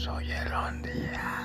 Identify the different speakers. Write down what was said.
Speaker 1: soy el ondeado.